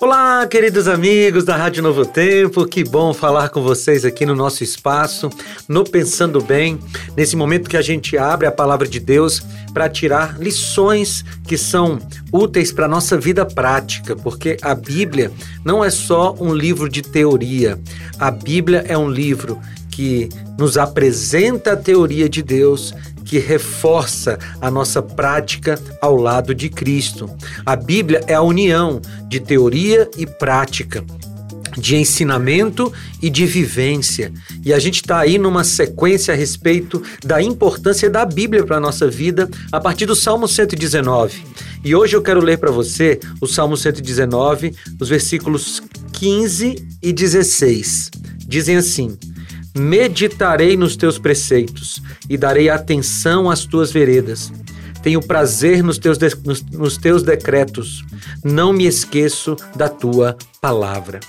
Olá, queridos amigos da Rádio Novo Tempo, que bom falar com vocês aqui no nosso espaço, no Pensando Bem, nesse momento que a gente abre a palavra de Deus para tirar lições que são úteis para a nossa vida prática, porque a Bíblia não é só um livro de teoria, a Bíblia é um livro que nos apresenta a teoria de Deus que reforça a nossa prática ao lado de Cristo. A Bíblia é a união de teoria e prática de ensinamento e de vivência. E a gente está aí numa sequência a respeito da importância da Bíblia para a nossa vida, a partir do Salmo 119. E hoje eu quero ler para você o Salmo 119, os versículos 15 e 16. Dizem assim: Meditarei nos teus preceitos e darei atenção às tuas veredas. Tenho prazer nos teus, de, nos, nos teus decretos. Não me esqueço da tua palavra.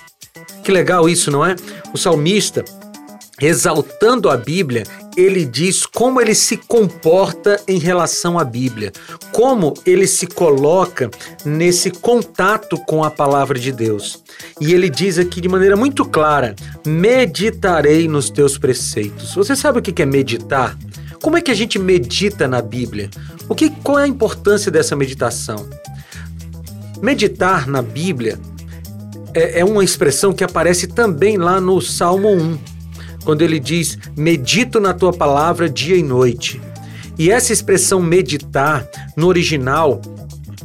Que legal isso, não é? O salmista, exaltando a Bíblia, ele diz como ele se comporta em relação à Bíblia, como ele se coloca nesse contato com a palavra de Deus. E ele diz aqui de maneira muito clara: meditarei nos teus preceitos. Você sabe o que é meditar? Como é que a gente medita na Bíblia? O que, qual é a importância dessa meditação? Meditar na Bíblia é, é uma expressão que aparece também lá no Salmo 1 quando ele diz: Medito na tua palavra dia e noite. E essa expressão meditar, no original,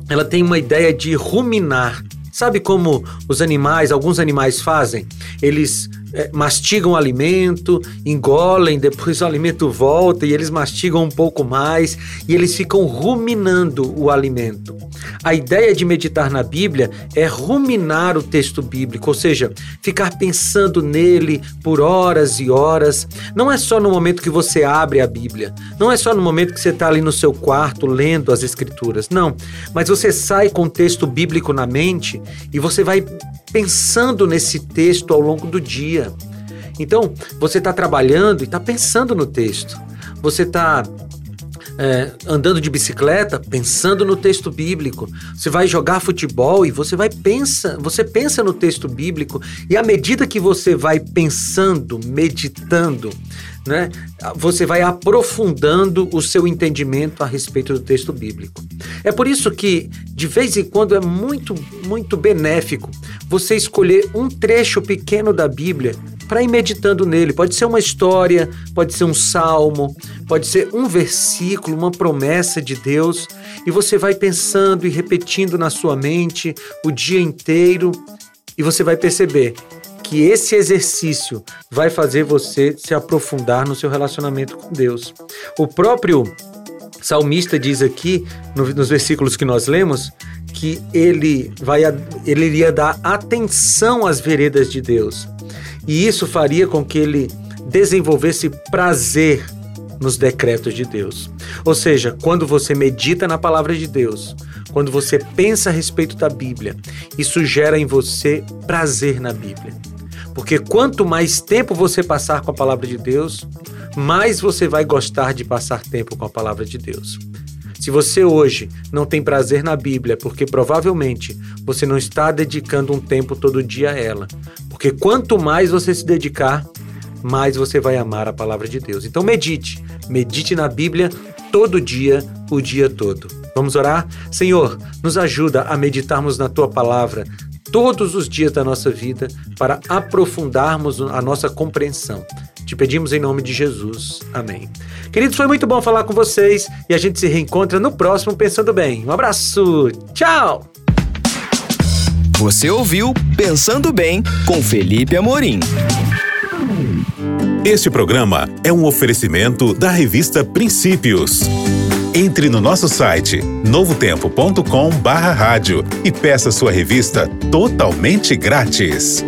ela tem uma ideia de ruminar. Sabe como os animais, alguns animais fazem? Eles é, mastigam o alimento, engolem, depois o alimento volta e eles mastigam um pouco mais e eles ficam ruminando o alimento. A ideia de meditar na Bíblia é ruminar o texto bíblico, ou seja, ficar pensando nele por horas e horas. Não é só no momento que você abre a Bíblia, não é só no momento que você está ali no seu quarto lendo as Escrituras, não. Mas você sai com o texto bíblico na mente e você vai pensando nesse texto ao longo do dia. Então, você está trabalhando e está pensando no texto. Você está é, andando de bicicleta, pensando no texto bíblico. Você vai jogar futebol e você vai pensa, você pensa no texto bíblico e à medida que você vai pensando, meditando, né, você vai aprofundando o seu entendimento a respeito do texto bíblico. É por isso que de vez em quando é muito muito benéfico você escolher um trecho pequeno da Bíblia para ir meditando nele. Pode ser uma história, pode ser um salmo, pode ser um versículo, uma promessa de Deus, e você vai pensando e repetindo na sua mente o dia inteiro, e você vai perceber que esse exercício vai fazer você se aprofundar no seu relacionamento com Deus. O próprio salmista diz aqui, nos versículos que nós lemos, que ele, vai, ele iria dar atenção às veredas de Deus. E isso faria com que ele desenvolvesse prazer nos decretos de Deus. Ou seja, quando você medita na palavra de Deus, quando você pensa a respeito da Bíblia, isso gera em você prazer na Bíblia. Porque quanto mais tempo você passar com a palavra de Deus, mais você vai gostar de passar tempo com a palavra de Deus. Se você hoje não tem prazer na Bíblia, porque provavelmente você não está dedicando um tempo todo dia a ela. Porque quanto mais você se dedicar, mais você vai amar a palavra de Deus. Então medite, medite na Bíblia todo dia, o dia todo. Vamos orar? Senhor, nos ajuda a meditarmos na tua palavra todos os dias da nossa vida para aprofundarmos a nossa compreensão. Te pedimos em nome de Jesus. Amém. Queridos, foi muito bom falar com vocês e a gente se reencontra no próximo Pensando Bem. Um abraço. Tchau. Você ouviu Pensando Bem com Felipe Amorim. Este programa é um oferecimento da revista Princípios. Entre no nosso site novotempo.com/rádio e peça sua revista totalmente grátis.